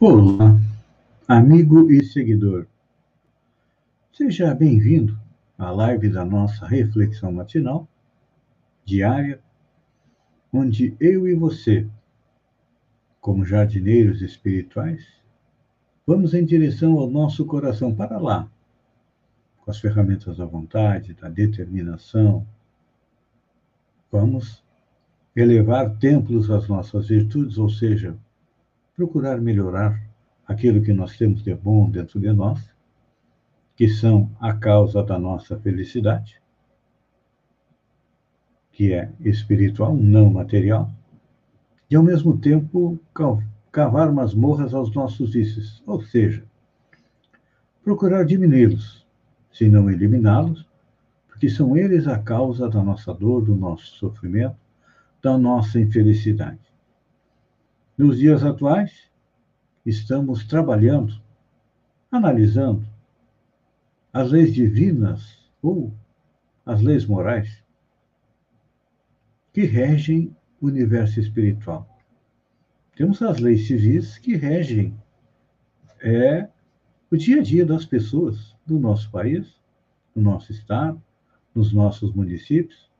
Olá, amigo e seguidor. Seja bem-vindo à live da nossa reflexão matinal, diária, onde eu e você, como jardineiros espirituais, vamos em direção ao nosso coração para lá, com as ferramentas da vontade, da determinação. Vamos elevar templos às nossas virtudes, ou seja, procurar melhorar aquilo que nós temos de bom dentro de nós, que são a causa da nossa felicidade, que é espiritual, não material, e ao mesmo tempo cavar masmorras aos nossos vícios, ou seja, procurar diminuí-los, se não eliminá-los, porque são eles a causa da nossa dor, do nosso sofrimento, da nossa infelicidade. Nos dias atuais, estamos trabalhando, analisando as leis divinas ou as leis morais que regem o universo espiritual. Temos as leis civis que regem é, o dia a dia das pessoas do nosso país, do nosso estado, nos nossos municípios.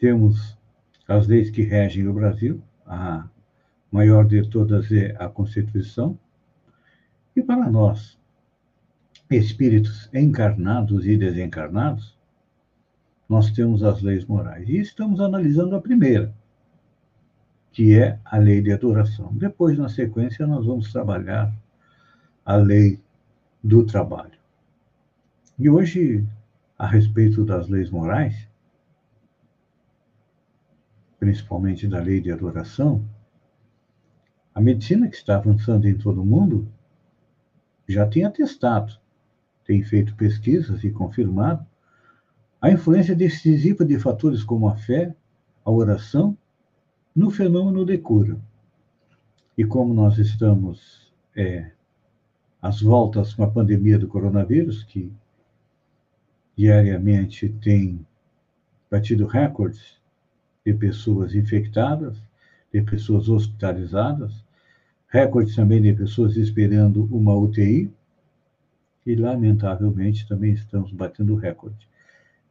Temos as leis que regem o Brasil, a maior de todas é a Constituição. E para nós, espíritos encarnados e desencarnados, nós temos as leis morais. E estamos analisando a primeira, que é a lei de adoração. Depois, na sequência, nós vamos trabalhar a lei do trabalho. E hoje, a respeito das leis morais, principalmente da lei de adoração, a medicina que está avançando em todo o mundo já tem atestado, tem feito pesquisas e confirmado a influência decisiva de fatores como a fé, a oração, no fenômeno de cura. E como nós estamos é, às voltas com a pandemia do coronavírus, que diariamente tem batido recordes de pessoas infectadas, de pessoas hospitalizadas, recorde também de pessoas esperando uma UTI, e, lamentavelmente, também estamos batendo recorde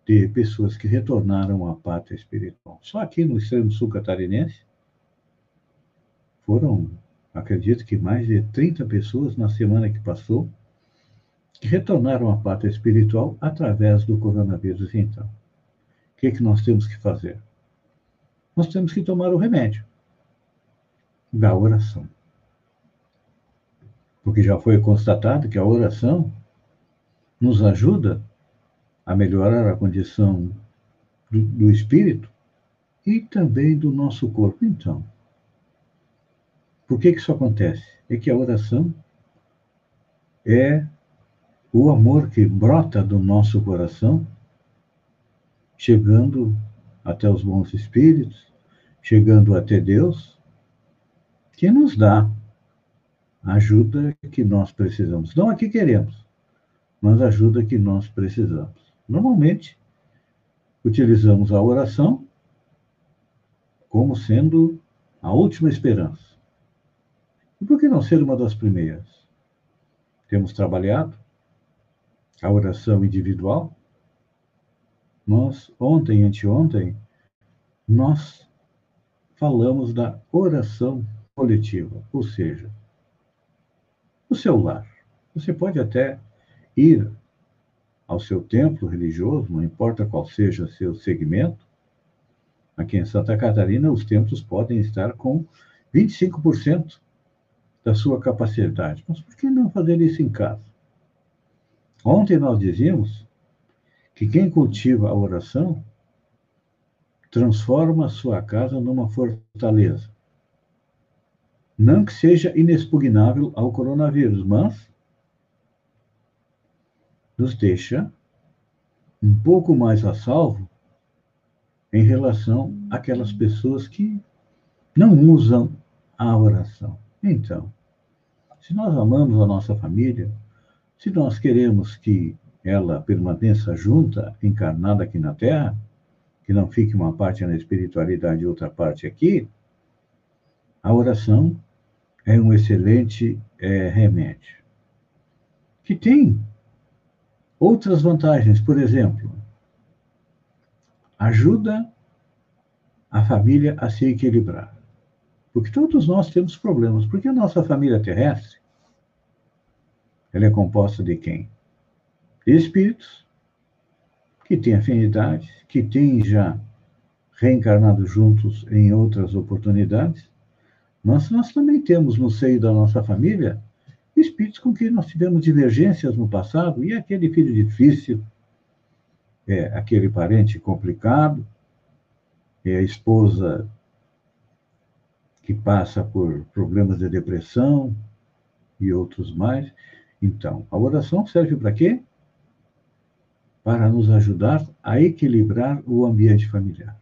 de pessoas que retornaram à pátria espiritual. Só aqui no extremo sul catarinense, foram, acredito que mais de 30 pessoas na semana que passou, que retornaram à pátria espiritual através do coronavírus. Então, o que, é que nós temos que fazer? Nós temos que tomar o remédio da oração. Porque já foi constatado que a oração nos ajuda a melhorar a condição do, do espírito e também do nosso corpo. Então, por que, que isso acontece? É que a oração é o amor que brota do nosso coração, chegando até os bons espíritos, chegando até Deus, que nos dá a ajuda que nós precisamos. Não a que queremos, mas a ajuda que nós precisamos. Normalmente, utilizamos a oração como sendo a última esperança. E por que não ser uma das primeiras? Temos trabalhado a oração individual. Nós, ontem, anteontem, nós falamos da oração coletiva, ou seja, o seu lar. Você pode até ir ao seu templo religioso, não importa qual seja seu segmento. Aqui em Santa Catarina, os templos podem estar com 25% da sua capacidade. Mas por que não fazer isso em casa? Ontem nós dizíamos que quem cultiva a oração transforma a sua casa numa fortaleza. Não que seja inexpugnável ao coronavírus, mas nos deixa um pouco mais a salvo em relação àquelas pessoas que não usam a oração. Então, se nós amamos a nossa família, se nós queremos que ela permaneça junta, encarnada aqui na Terra, que não fique uma parte na espiritualidade e outra parte aqui, a oração é um excelente é, remédio. Que tem outras vantagens, por exemplo, ajuda a família a se equilibrar. Porque todos nós temos problemas. Porque a nossa família terrestre, ela é composta de quem? De espíritos que têm afinidade, que têm já reencarnado juntos em outras oportunidades, mas nós também temos no seio da nossa família espíritos com quem nós tivemos divergências no passado, e aquele filho difícil, é, aquele parente complicado, é a esposa que passa por problemas de depressão e outros mais. Então, a oração serve para quê? Para nos ajudar a equilibrar o ambiente familiar.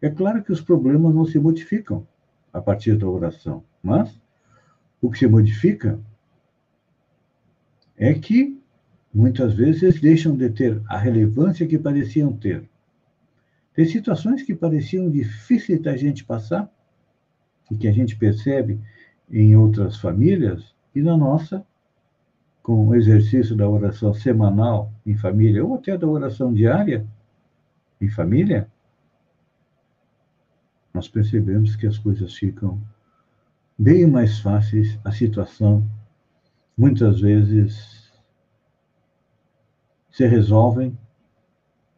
É claro que os problemas não se modificam a partir da oração, mas o que se modifica é que muitas vezes deixam de ter a relevância que pareciam ter. Tem situações que pareciam difíceis da gente passar e que a gente percebe em outras famílias e na nossa, com o exercício da oração semanal em família ou até da oração diária em família, nós percebemos que as coisas ficam bem mais fáceis, a situação muitas vezes se resolvem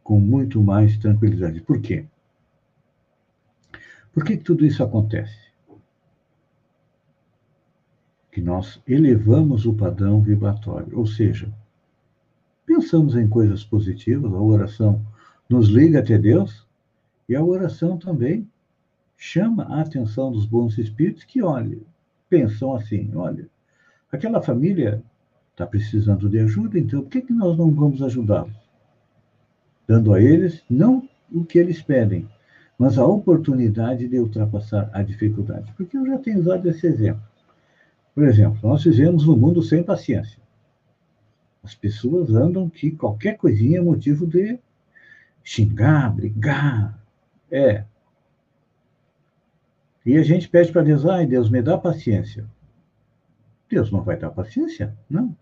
com muito mais tranquilidade. Por quê? Por que tudo isso acontece? Que nós elevamos o padrão vibratório, ou seja, pensamos em coisas positivas, a oração nos liga até Deus e a oração também chama a atenção dos bons espíritos que, olha, pensam assim, olha, aquela família está precisando de ajuda, então por que, que nós não vamos ajudá-los? Dando a eles não o que eles pedem, mas a oportunidade de ultrapassar a dificuldade. Porque eu já tenho usado esse exemplo. Por exemplo, nós vivemos um mundo sem paciência. As pessoas andam que qualquer coisinha é motivo de xingar, brigar. É, e a gente pede para Deus, ai Deus, me dá paciência. Deus não vai dar paciência? Não.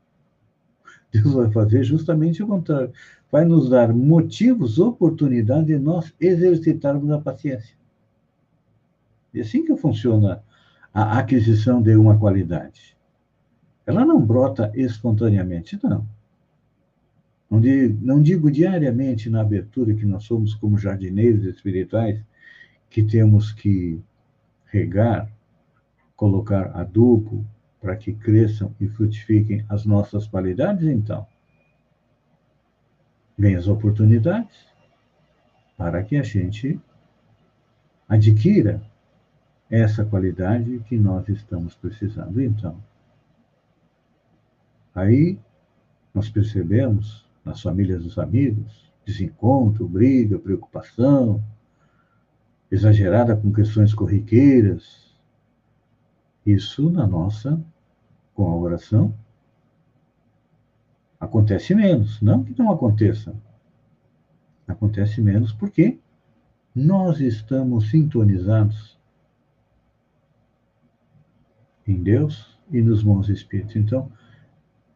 Deus vai fazer justamente o contrário. Vai nos dar motivos, oportunidade de nós exercitarmos a paciência. E assim que funciona a aquisição de uma qualidade. Ela não brota espontaneamente, não. Não digo, não digo diariamente na abertura que nós somos como jardineiros espirituais, que temos que regar, colocar adubo para que cresçam e frutifiquem as nossas qualidades, então, vem as oportunidades para que a gente adquira essa qualidade que nós estamos precisando. Então, aí nós percebemos nas famílias dos amigos desencontro, briga, preocupação, exagerada com questões corriqueiras. Isso na nossa, com a oração, acontece menos. Não que não aconteça. Acontece menos porque nós estamos sintonizados em Deus e nos bons espíritos. Então,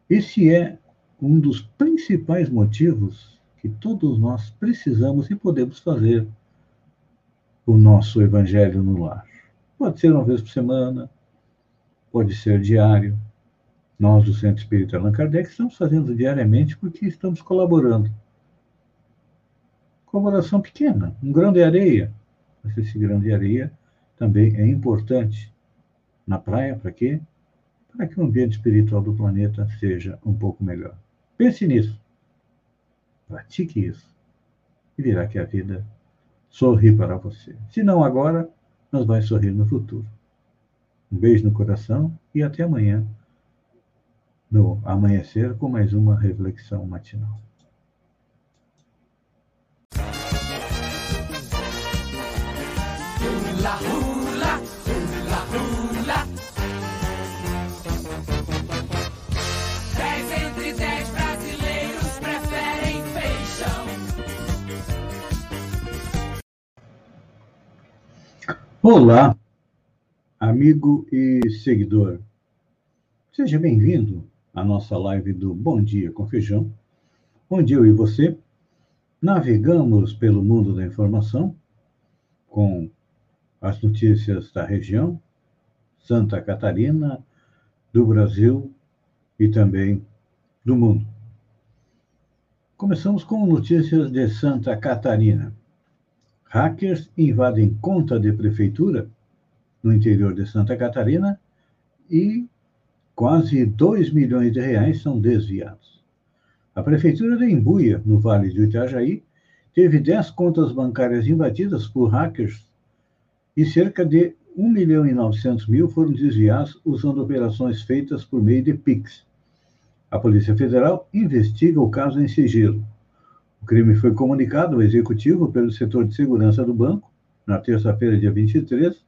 esse é um dos principais motivos que todos nós precisamos e podemos fazer o nosso Evangelho no lar. Pode ser uma vez por semana, pode ser diário. Nós, do Centro Espírita Allan Kardec, estamos fazendo diariamente porque estamos colaborando. Colaboração pequena, um grão de areia. Mas esse grão de areia também é importante na praia, para quê? Para que o ambiente espiritual do planeta seja um pouco melhor. Pense nisso. Pratique isso. E virá que a vida sorrir para você. Se não agora, mas vai sorrir no futuro. Um beijo no coração e até amanhã, no amanhecer, com mais uma reflexão matinal. Olá, amigo e seguidor. Seja bem-vindo à nossa live do Bom Dia com Feijão, onde eu e você navegamos pelo mundo da informação com as notícias da região, Santa Catarina, do Brasil e também do mundo. Começamos com notícias de Santa Catarina. Hackers invadem conta de prefeitura no interior de Santa Catarina e quase 2 milhões de reais são desviados. A prefeitura de Embuia, no Vale do Itajaí, teve 10 contas bancárias invadidas por hackers e cerca de 1 milhão e 900 mil foram desviados usando operações feitas por meio de PIX. A Polícia Federal investiga o caso em sigilo. O crime foi comunicado ao executivo pelo setor de segurança do banco na terça-feira, dia 23,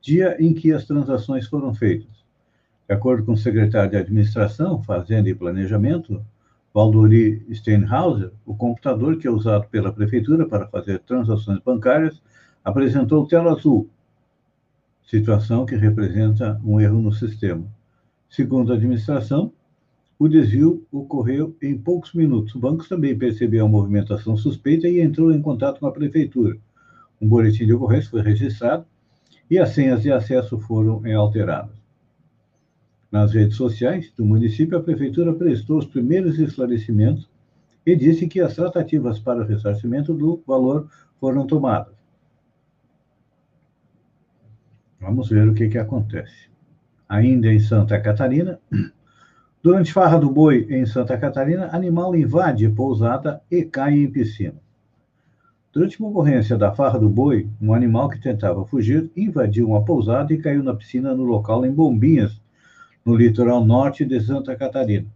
dia em que as transações foram feitas. De acordo com o secretário de Administração, Fazenda e Planejamento, Valdori Steinhauser, o computador que é usado pela prefeitura para fazer transações bancárias apresentou tela azul, situação que representa um erro no sistema. Segundo a administração, o desvio ocorreu em poucos minutos. O banco também percebeu a movimentação suspeita e entrou em contato com a prefeitura. Um boletim de ocorrência foi registrado e as senhas de acesso foram alteradas. Nas redes sociais do município, a prefeitura prestou os primeiros esclarecimentos e disse que as tratativas para o ressarcimento do valor foram tomadas. Vamos ver o que, que acontece. Ainda em Santa Catarina, Durante farra do boi em Santa Catarina, animal invade pousada e cai em piscina. Durante uma ocorrência da farra do boi, um animal que tentava fugir invadiu uma pousada e caiu na piscina no local em Bombinhas, no litoral norte de Santa Catarina.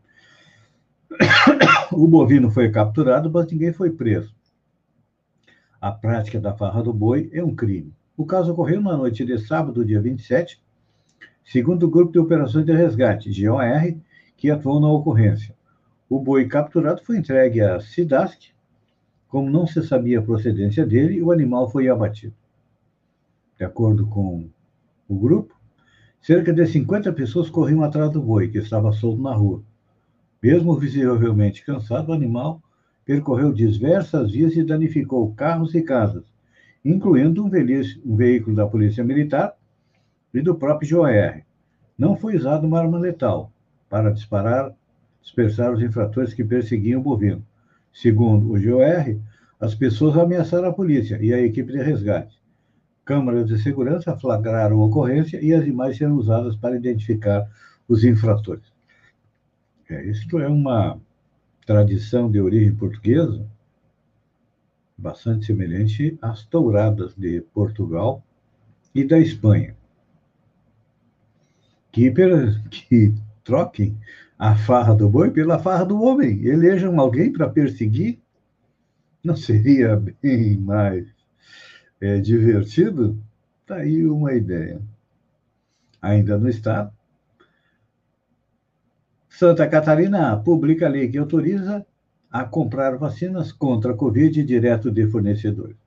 O bovino foi capturado, mas ninguém foi preso. A prática da farra do boi é um crime. O caso ocorreu na noite de sábado, dia 27, segundo o Grupo de Operações de Resgate, GOR, que atuou na ocorrência. O boi capturado foi entregue à SIDASC. Como não se sabia a procedência dele, o animal foi abatido. De acordo com o grupo, cerca de 50 pessoas corriam atrás do boi, que estava solto na rua. Mesmo visivelmente cansado, o animal percorreu diversas vias e danificou carros e casas, incluindo um, um veículo da Polícia Militar e do próprio GOR. Não foi usado uma arma letal, para disparar, dispersar os infratores que perseguiam o bovino. Segundo o GOR, as pessoas ameaçaram a polícia e a equipe de resgate. Câmaras de segurança flagraram a ocorrência e as imagens serão usadas para identificar os infratores. É, isto é uma tradição de origem portuguesa bastante semelhante às touradas de Portugal e da Espanha, que, que troquem a farra do boi pela farra do homem. Elejam alguém para perseguir. Não seria bem mais é, divertido? Está aí uma ideia. Ainda no Estado, Santa Catarina publica a lei que autoriza a comprar vacinas contra a Covid direto de fornecedores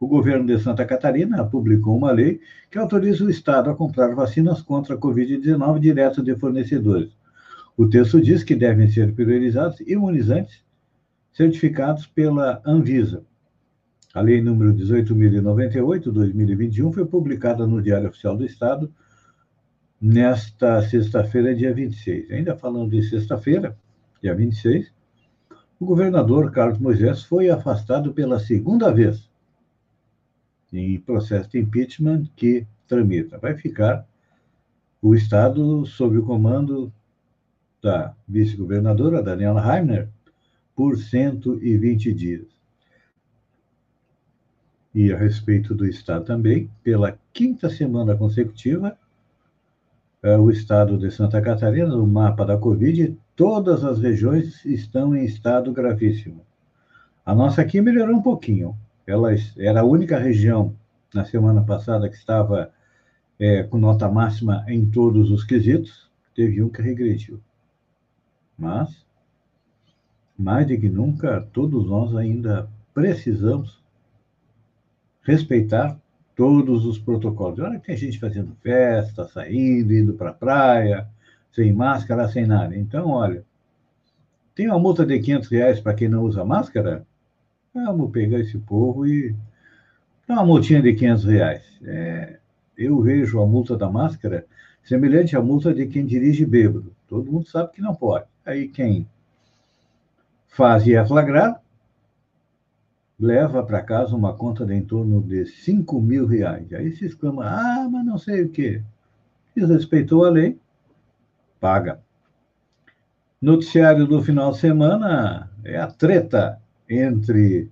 o governo de Santa Catarina publicou uma lei que autoriza o Estado a comprar vacinas contra a Covid-19 direto de fornecedores. O texto diz que devem ser priorizados imunizantes certificados pela Anvisa. A Lei número 18.098-2021 foi publicada no Diário Oficial do Estado nesta sexta-feira, dia 26. Ainda falando de sexta-feira, dia 26, o governador Carlos Moisés foi afastado pela segunda vez em processo de impeachment que tramita. Vai ficar o Estado sob o comando da vice-governadora Daniela Heimner por 120 dias. E a respeito do Estado também, pela quinta semana consecutiva, é, o Estado de Santa Catarina, no mapa da Covid, todas as regiões estão em estado gravíssimo. A nossa aqui melhorou um pouquinho, ela era a única região na semana passada que estava é, com nota máxima em todos os quesitos, teve um que regrediu. Mas, mais do que nunca, todos nós ainda precisamos respeitar todos os protocolos. Olha que tem gente fazendo festa, saindo, indo para a praia, sem máscara, sem nada. Então, olha, tem uma multa de 500 reais para quem não usa máscara? Vamos pegar esse povo e dar uma multinha de 500 reais. É, eu vejo a multa da máscara semelhante à multa de quem dirige bêbado. Todo mundo sabe que não pode. Aí quem faz e é flagrado, leva para casa uma conta de em torno de 5 mil reais. Aí se exclama, ah, mas não sei o quê. Desrespeitou a lei, paga. Noticiário do final de semana é a treta entre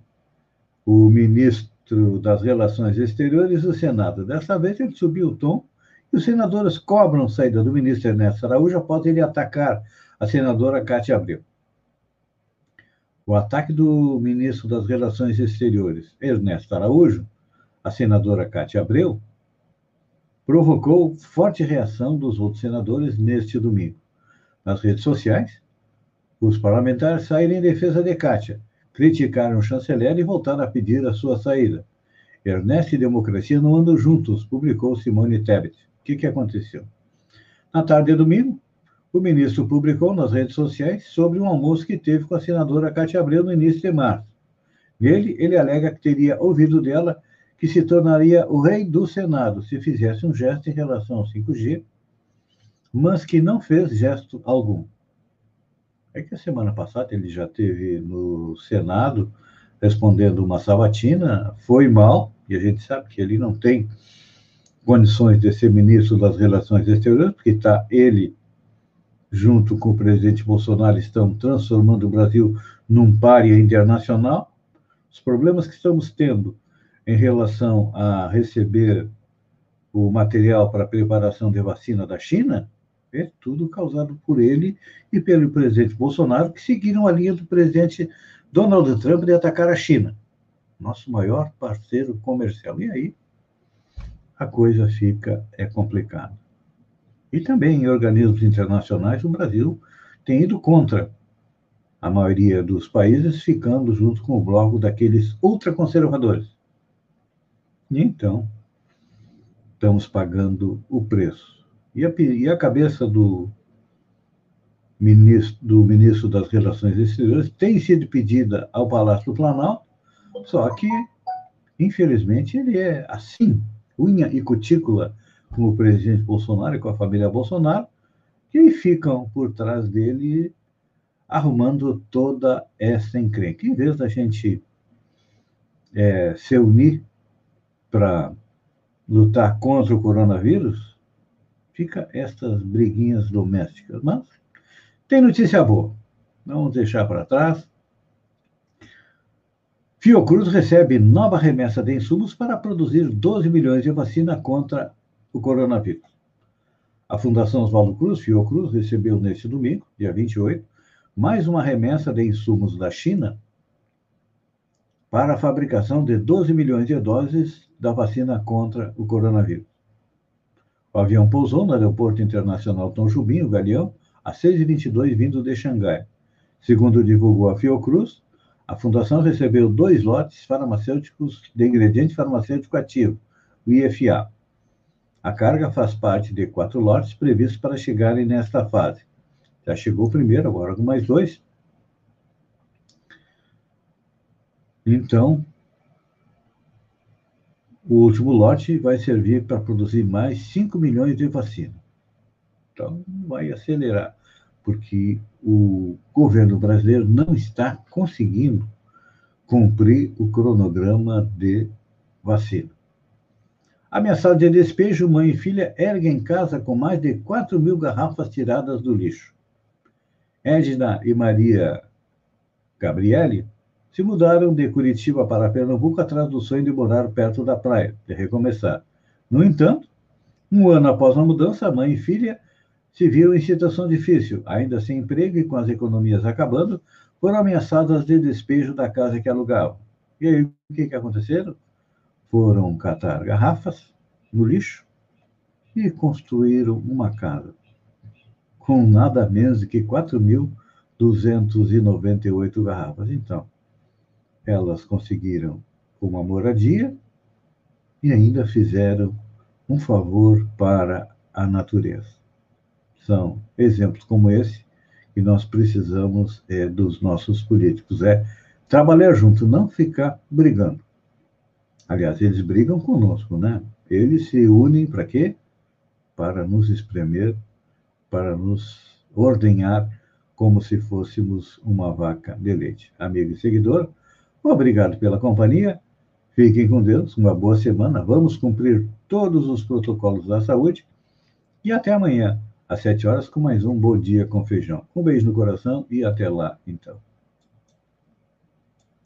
o ministro das Relações Exteriores e o Senado. Dessa vez ele subiu o tom e os senadores cobram saída do ministro Ernesto Araújo após ele atacar a senadora Cátia Abreu. O ataque do ministro das Relações Exteriores, Ernesto Araújo, a senadora Cátia Abreu, provocou forte reação dos outros senadores neste domingo. Nas redes sociais, os parlamentares saíram em defesa de Cátia, criticaram o chanceler e voltaram a pedir a sua saída. Ernesto e democracia não andam juntos, publicou Simone Tebet. O que, que aconteceu? Na tarde de domingo, o ministro publicou nas redes sociais sobre um almoço que teve com a senadora Cátia Abreu no início de março. Nele, ele alega que teria ouvido dela que se tornaria o rei do Senado se fizesse um gesto em relação ao 5G, mas que não fez gesto algum. É que a semana passada ele já teve no Senado respondendo uma sabatina, foi mal, e a gente sabe que ele não tem condições de ser ministro das Relações Exteriores, porque está ele junto com o presidente Bolsonaro, estão transformando o Brasil num párea internacional. Os problemas que estamos tendo em relação a receber o material para preparação de vacina da China é tudo causado por ele e pelo presidente Bolsonaro, que seguiram a linha do presidente Donald Trump de atacar a China, nosso maior parceiro comercial. E aí a coisa fica é complicada. E também em organismos internacionais, o Brasil tem ido contra a maioria dos países, ficando junto com o bloco daqueles ultraconservadores. E então, estamos pagando o preço. E a, e a cabeça do ministro, do ministro das Relações Exteriores tem sido pedida ao Palácio do Planalto, só que, infelizmente, ele é assim, unha e cutícula com o presidente Bolsonaro e com a família Bolsonaro, que ficam por trás dele arrumando toda essa encrenca. Em vez da gente é, se unir para lutar contra o coronavírus, fica estas briguinhas domésticas. Mas tem notícia boa. Vamos deixar para trás. Fiocruz recebe nova remessa de insumos para produzir 12 milhões de vacina contra o coronavírus. A Fundação Oswaldo Cruz, Fiocruz, recebeu neste domingo, dia 28, mais uma remessa de insumos da China para a fabricação de 12 milhões de doses da vacina contra o coronavírus. O avião pousou no Aeroporto Internacional Tom Jubim, o Galeão, às 6h22, vindo de Xangai. Segundo divulgou a Fiocruz, a fundação recebeu dois lotes farmacêuticos de ingrediente farmacêutico ativo, o IFA. A carga faz parte de quatro lotes previstos para chegarem nesta fase. Já chegou o primeiro, agora mais dois. Então, o último lote vai servir para produzir mais 5 milhões de vacinas. Então, vai acelerar, porque o governo brasileiro não está conseguindo cumprir o cronograma de vacina. Ameaçado de despejo, mãe e filha erguem casa com mais de 4 mil garrafas tiradas do lixo. Edna e Maria Gabriele se mudaram de Curitiba para Pernambuco atrás do sonho de morar perto da praia, de recomeçar. No entanto, um ano após a mudança, a mãe e filha se viram em situação difícil, ainda sem emprego e com as economias acabando, foram ameaçadas de despejo da casa que alugavam. E aí, o que, que aconteceram? foram catar garrafas no lixo e construíram uma casa com nada menos que 4.298 garrafas. Então, elas conseguiram uma moradia e ainda fizeram um favor para a natureza. são exemplos como esse que nós precisamos é, dos nossos políticos. É trabalhar junto, não ficar brigando. Aliás, eles brigam conosco, né? Eles se unem para quê? Para nos espremer, para nos ordenhar como se fôssemos uma vaca de leite. Amigo e seguidor, obrigado pela companhia. Fiquem com Deus, uma boa semana. Vamos cumprir todos os protocolos da saúde. E até amanhã, às sete horas, com mais um Bom Dia com Feijão. Um beijo no coração e até lá, então.